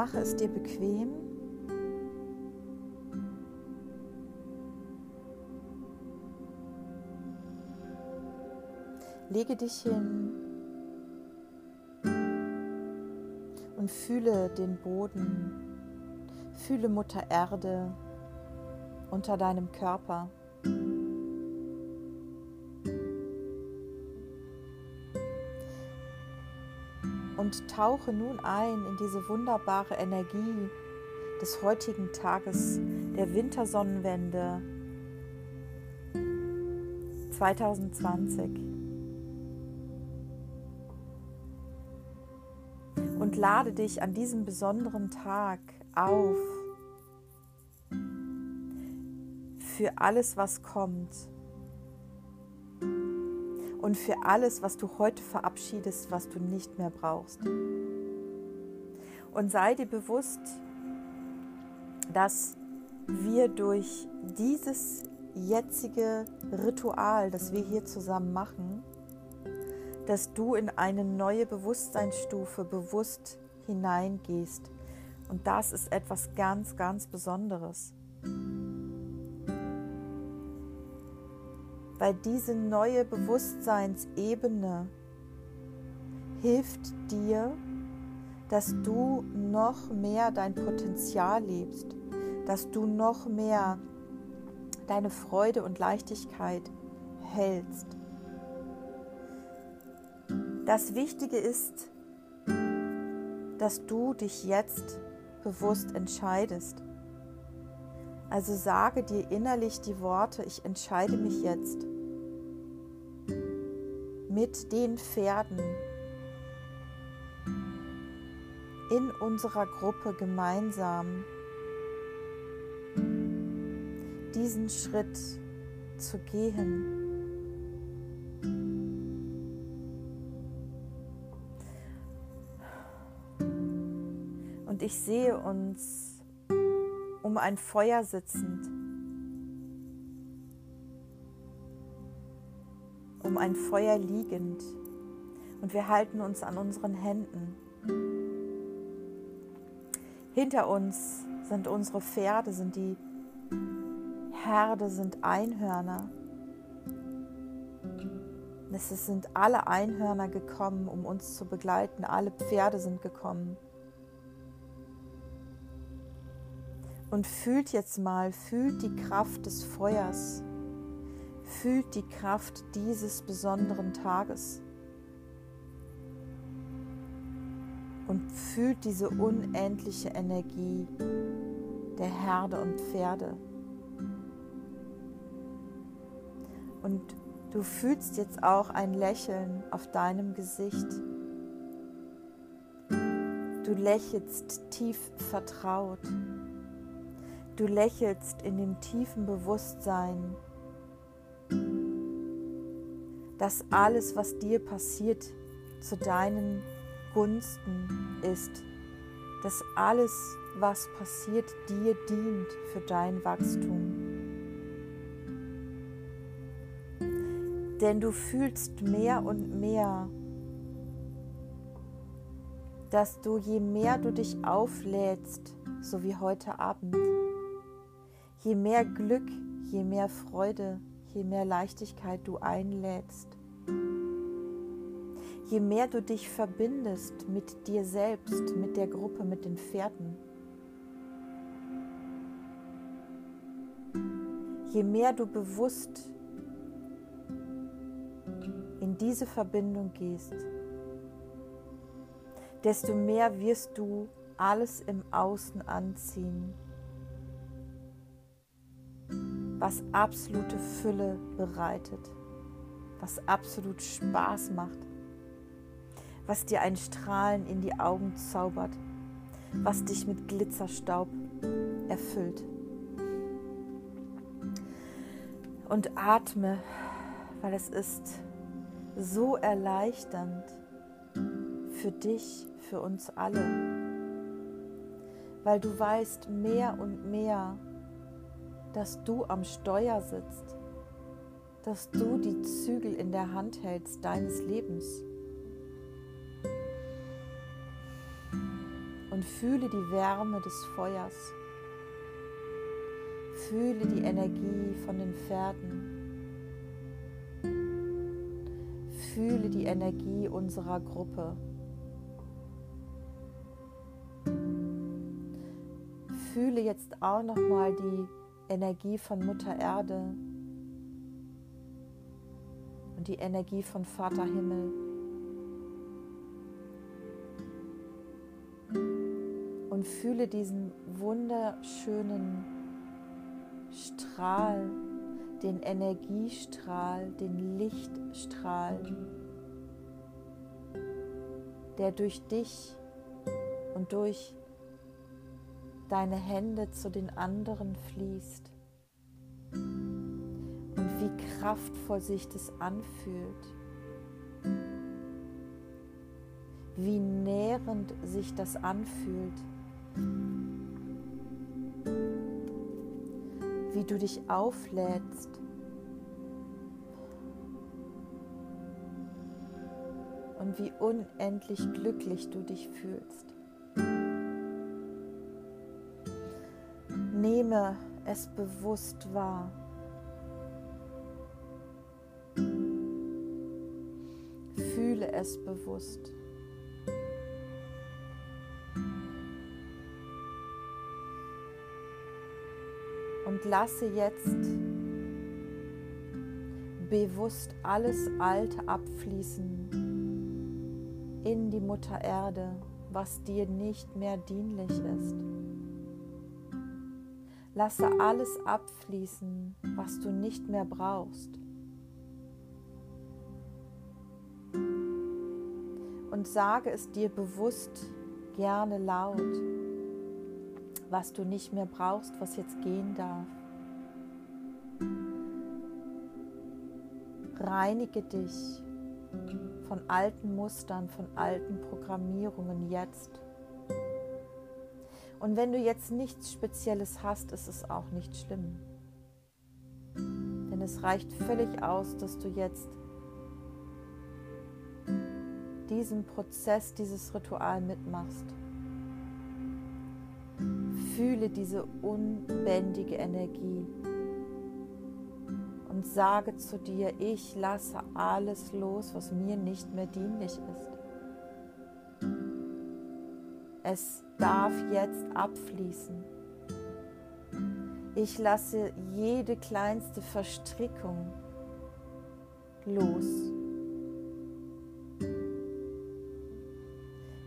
Mache es dir bequem. Lege dich hin und fühle den Boden, fühle Mutter Erde unter deinem Körper. Und tauche nun ein in diese wunderbare Energie des heutigen Tages, der Wintersonnenwende 2020. Und lade dich an diesem besonderen Tag auf für alles, was kommt und für alles, was du heute verabschiedest, was du nicht mehr brauchst. Und sei dir bewusst, dass wir durch dieses jetzige Ritual, das wir hier zusammen machen, dass du in eine neue Bewusstseinsstufe bewusst hineingehst. Und das ist etwas ganz, ganz Besonderes. Weil diese neue Bewusstseinsebene hilft dir, dass du noch mehr dein Potenzial lebst, dass du noch mehr deine Freude und Leichtigkeit hältst. Das Wichtige ist, dass du dich jetzt bewusst entscheidest. Also sage dir innerlich die Worte, ich entscheide mich jetzt mit den Pferden in unserer Gruppe gemeinsam diesen Schritt zu gehen. Und ich sehe uns um ein Feuer sitzend. um ein Feuer liegend und wir halten uns an unseren Händen. Hinter uns sind unsere Pferde, sind die Herde, sind Einhörner. Es sind alle Einhörner gekommen, um uns zu begleiten. Alle Pferde sind gekommen. Und fühlt jetzt mal, fühlt die Kraft des Feuers fühlt die Kraft dieses besonderen Tages und fühlt diese unendliche Energie der Herde und Pferde. Und du fühlst jetzt auch ein Lächeln auf deinem Gesicht. Du lächelst tief vertraut. Du lächelst in dem tiefen Bewusstsein, dass alles, was dir passiert, zu deinen Gunsten ist, dass alles, was passiert, dir dient für dein Wachstum. Denn du fühlst mehr und mehr, dass du, je mehr du dich auflädst, so wie heute Abend, je mehr Glück, je mehr Freude, je mehr Leichtigkeit du einlädst, je mehr du dich verbindest mit dir selbst, mit der Gruppe, mit den Pferden, je mehr du bewusst in diese Verbindung gehst, desto mehr wirst du alles im Außen anziehen, was absolute Fülle bereitet, was absolut Spaß macht, was dir ein Strahlen in die Augen zaubert, was dich mit Glitzerstaub erfüllt. Und atme, weil es ist so erleichternd für dich, für uns alle, weil du weißt mehr und mehr, dass du am Steuer sitzt, dass du die Zügel in der Hand hältst deines Lebens. Und fühle die Wärme des Feuers. Fühle die Energie von den Pferden. Fühle die Energie unserer Gruppe. Fühle jetzt auch noch mal die Energie von Mutter Erde und die Energie von Vater Himmel. Und fühle diesen wunderschönen Strahl, den Energiestrahl, den Lichtstrahl, der durch dich und durch deine Hände zu den anderen fließt und wie kraftvoll sich das anfühlt, wie nährend sich das anfühlt, wie du dich auflädst. Und wie unendlich glücklich du dich fühlst. Nehme es bewusst wahr. Fühle es bewusst. Und lasse jetzt bewusst alles Alte abfließen in die Mutter Erde, was dir nicht mehr dienlich ist. Lasse alles abfließen, was du nicht mehr brauchst. Und sage es dir bewusst gerne laut, was du nicht mehr brauchst, was jetzt gehen darf. Reinige dich von alten Mustern, von alten Programmierungen jetzt. Und wenn du jetzt nichts Spezielles hast, ist es auch nicht schlimm. Denn es reicht völlig aus, dass du jetzt diesen Prozess, dieses Ritual mitmachst. Fühle diese unbändige Energie und sage zu dir, ich lasse alles los, was mir nicht mehr dienlich ist. Es darf jetzt abfließen. Ich lasse jede kleinste Verstrickung los.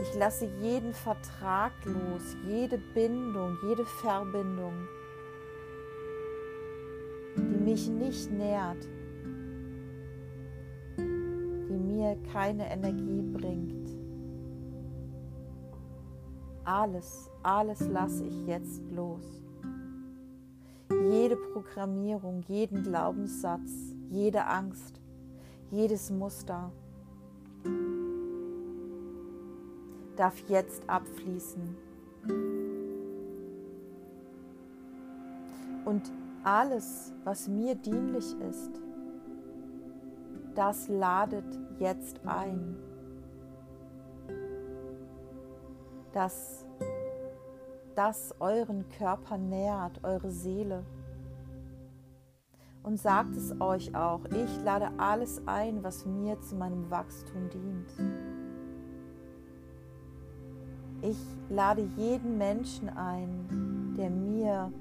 Ich lasse jeden Vertrag los, jede Bindung, jede Verbindung, die mich nicht nährt, die mir keine Energie bringt. Alles, alles lasse ich jetzt los. Jede Programmierung, jeden Glaubenssatz, jede Angst, jedes Muster darf jetzt abfließen. Und alles, was mir dienlich ist, das ladet jetzt ein. dass das euren Körper nährt, eure Seele. Und sagt es euch auch, ich lade alles ein, was mir zu meinem Wachstum dient. Ich lade jeden Menschen ein, der mir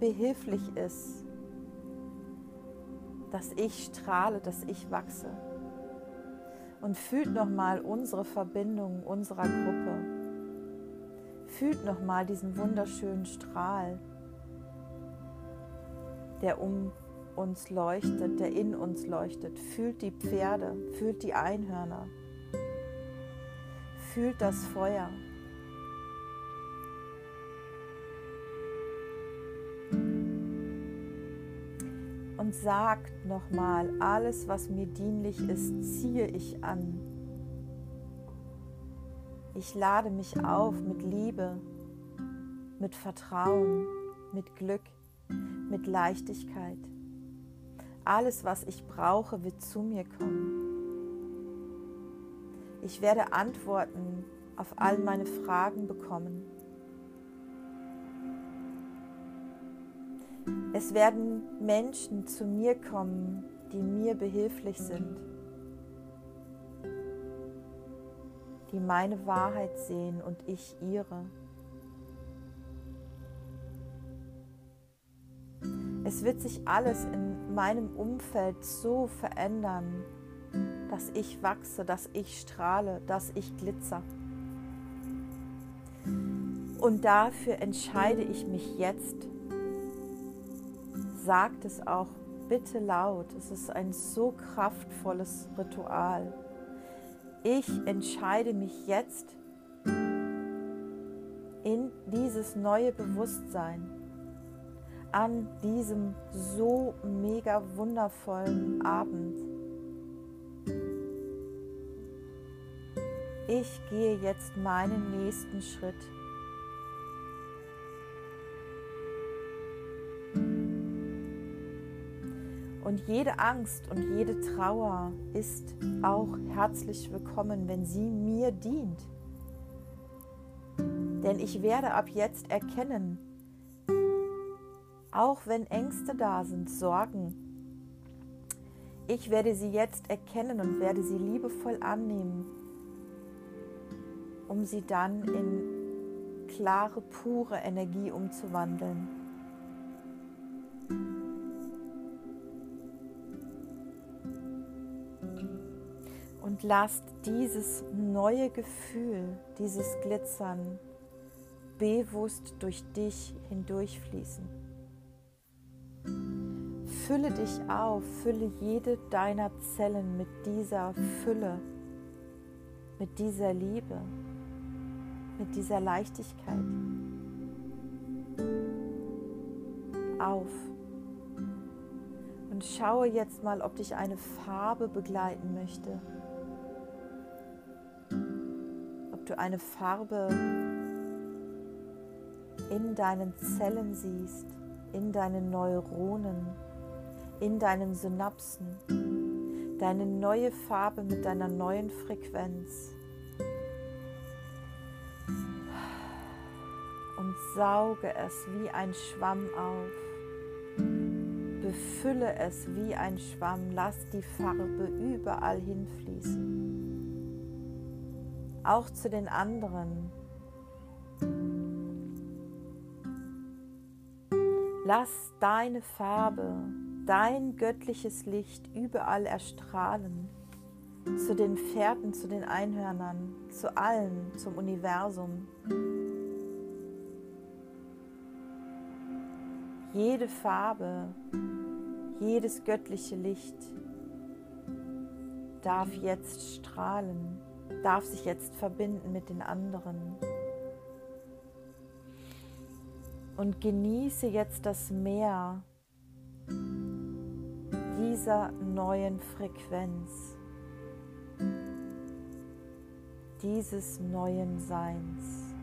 behilflich ist, dass ich strahle, dass ich wachse und fühlt nochmal unsere Verbindung unserer Gruppe. Fühlt nochmal diesen wunderschönen Strahl, der um uns leuchtet, der in uns leuchtet. Fühlt die Pferde, fühlt die Einhörner, fühlt das Feuer. und sagt nochmal, alles, was mir dienlich ist, ziehe ich an. Ich lade mich auf mit Liebe, mit Vertrauen, mit Glück, mit Leichtigkeit. Alles, was ich brauche, wird zu mir kommen. Ich werde Antworten auf all meine Fragen bekommen. Es werden Menschen zu mir kommen, die mir behilflich sind, die meine Wahrheit sehen und ich ihre. Es wird sich alles in meinem Umfeld so verändern, dass ich wachse, dass ich strahle, dass ich glitzer. Und dafür entscheide ich mich jetzt. Sagt es auch bitte laut. Es ist ein so kraftvolles Ritual. Ich entscheide mich jetzt in dieses neue Bewusstsein an diesem so mega wundervollen Abend. Ich gehe jetzt meinen nächsten Schritt. Und jede Angst und jede Trauer ist auch herzlich willkommen, wenn sie mir dient. Denn ich werde ab jetzt erkennen, auch wenn Ängste da sind, Sorgen, ich werde sie jetzt erkennen und werde sie liebevoll annehmen, um sie dann in klare, pure Energie umzuwandeln. Und lasst dieses neue Gefühl, dieses Glitzern bewusst durch dich hindurchfließen. Fülle dich auf, fülle jede deiner Zellen mit dieser Fülle, mit dieser Liebe, mit dieser Leichtigkeit auf. Und schaue jetzt mal, ob dich eine Farbe begleiten möchte. Du eine Farbe in deinen Zellen siehst, in deinen Neuronen in deinen Synapsen, deine neue Farbe mit deiner neuen Frequenz. Und sauge es wie ein Schwamm auf. Befülle es wie ein Schwamm. Lass die Farbe überall hinfließen. Auch zu den anderen. Lass deine Farbe dein göttliches Licht überall erstrahlen, zu den Pferden, zu den Einhörnern, zu allen, zum Universum. Jede Farbe, jedes göttliche Licht darf jetzt strahlen, darf sich jetzt verbinden mit den anderen. Und genieße jetzt das Meer dieser neuen Frequenz, dieses neuen Seins.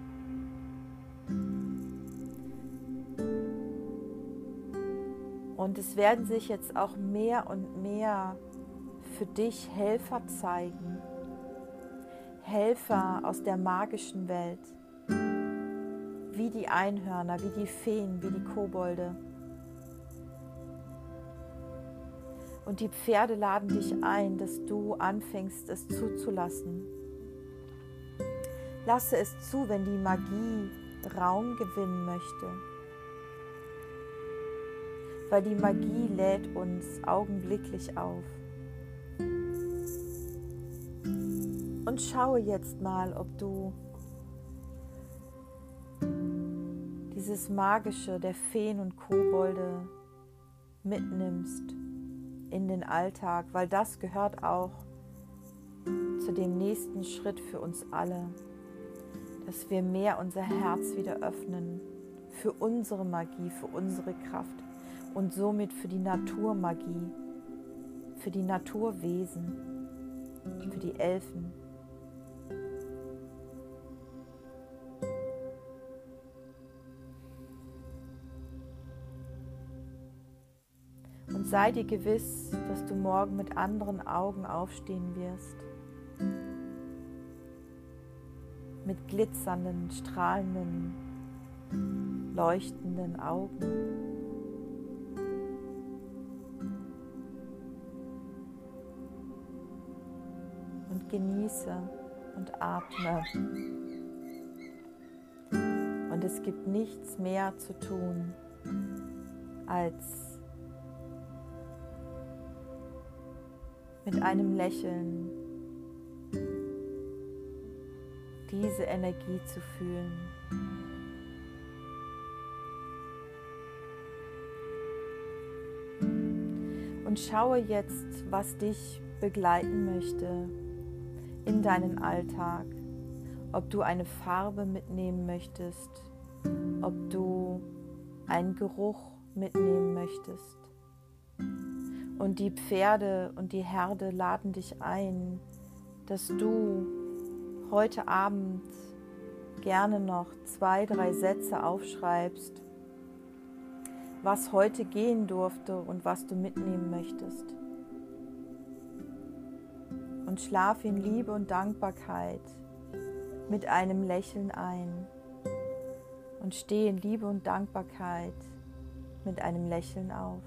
Und es werden sich jetzt auch mehr und mehr für dich Helfer zeigen. Helfer aus der magischen Welt, wie die Einhörner, wie die Feen, wie die Kobolde. Und die Pferde laden dich ein, dass du anfängst, es zuzulassen. Lasse es zu, wenn die Magie Raum gewinnen möchte. Weil die Magie lädt uns augenblicklich auf. Und schaue jetzt mal, ob du dieses Magische der Feen und Kobolde mitnimmst in den Alltag, weil das gehört auch zu dem nächsten Schritt für uns alle, dass wir mehr unser Herz wieder öffnen für unsere Magie, für unsere Kraft und somit für die Naturmagie, für die Naturwesen, für die Elfen. Sei dir gewiss, dass du morgen mit anderen Augen aufstehen wirst. mit glitzernden, strahlenden, leuchtenden Augen. Und genieße und atme. Und es gibt nichts mehr zu tun, als mit einem Lächeln diese Energie zu fühlen. Und schaue jetzt, was dich begleiten möchte in deinen Alltag. Ob du eine Farbe mitnehmen möchtest, ob du einen Geruch mitnehmen möchtest. Und die Pferde und die Herde laden dich ein, dass du heute Abend gerne noch zwei, drei Sätze aufschreibst, was heute gehen durfte und was du mitnehmen möchtest. Und schlaf in Liebe und Dankbarkeit mit einem Lächeln ein. Und stehe in Liebe und Dankbarkeit mit einem Lächeln auf.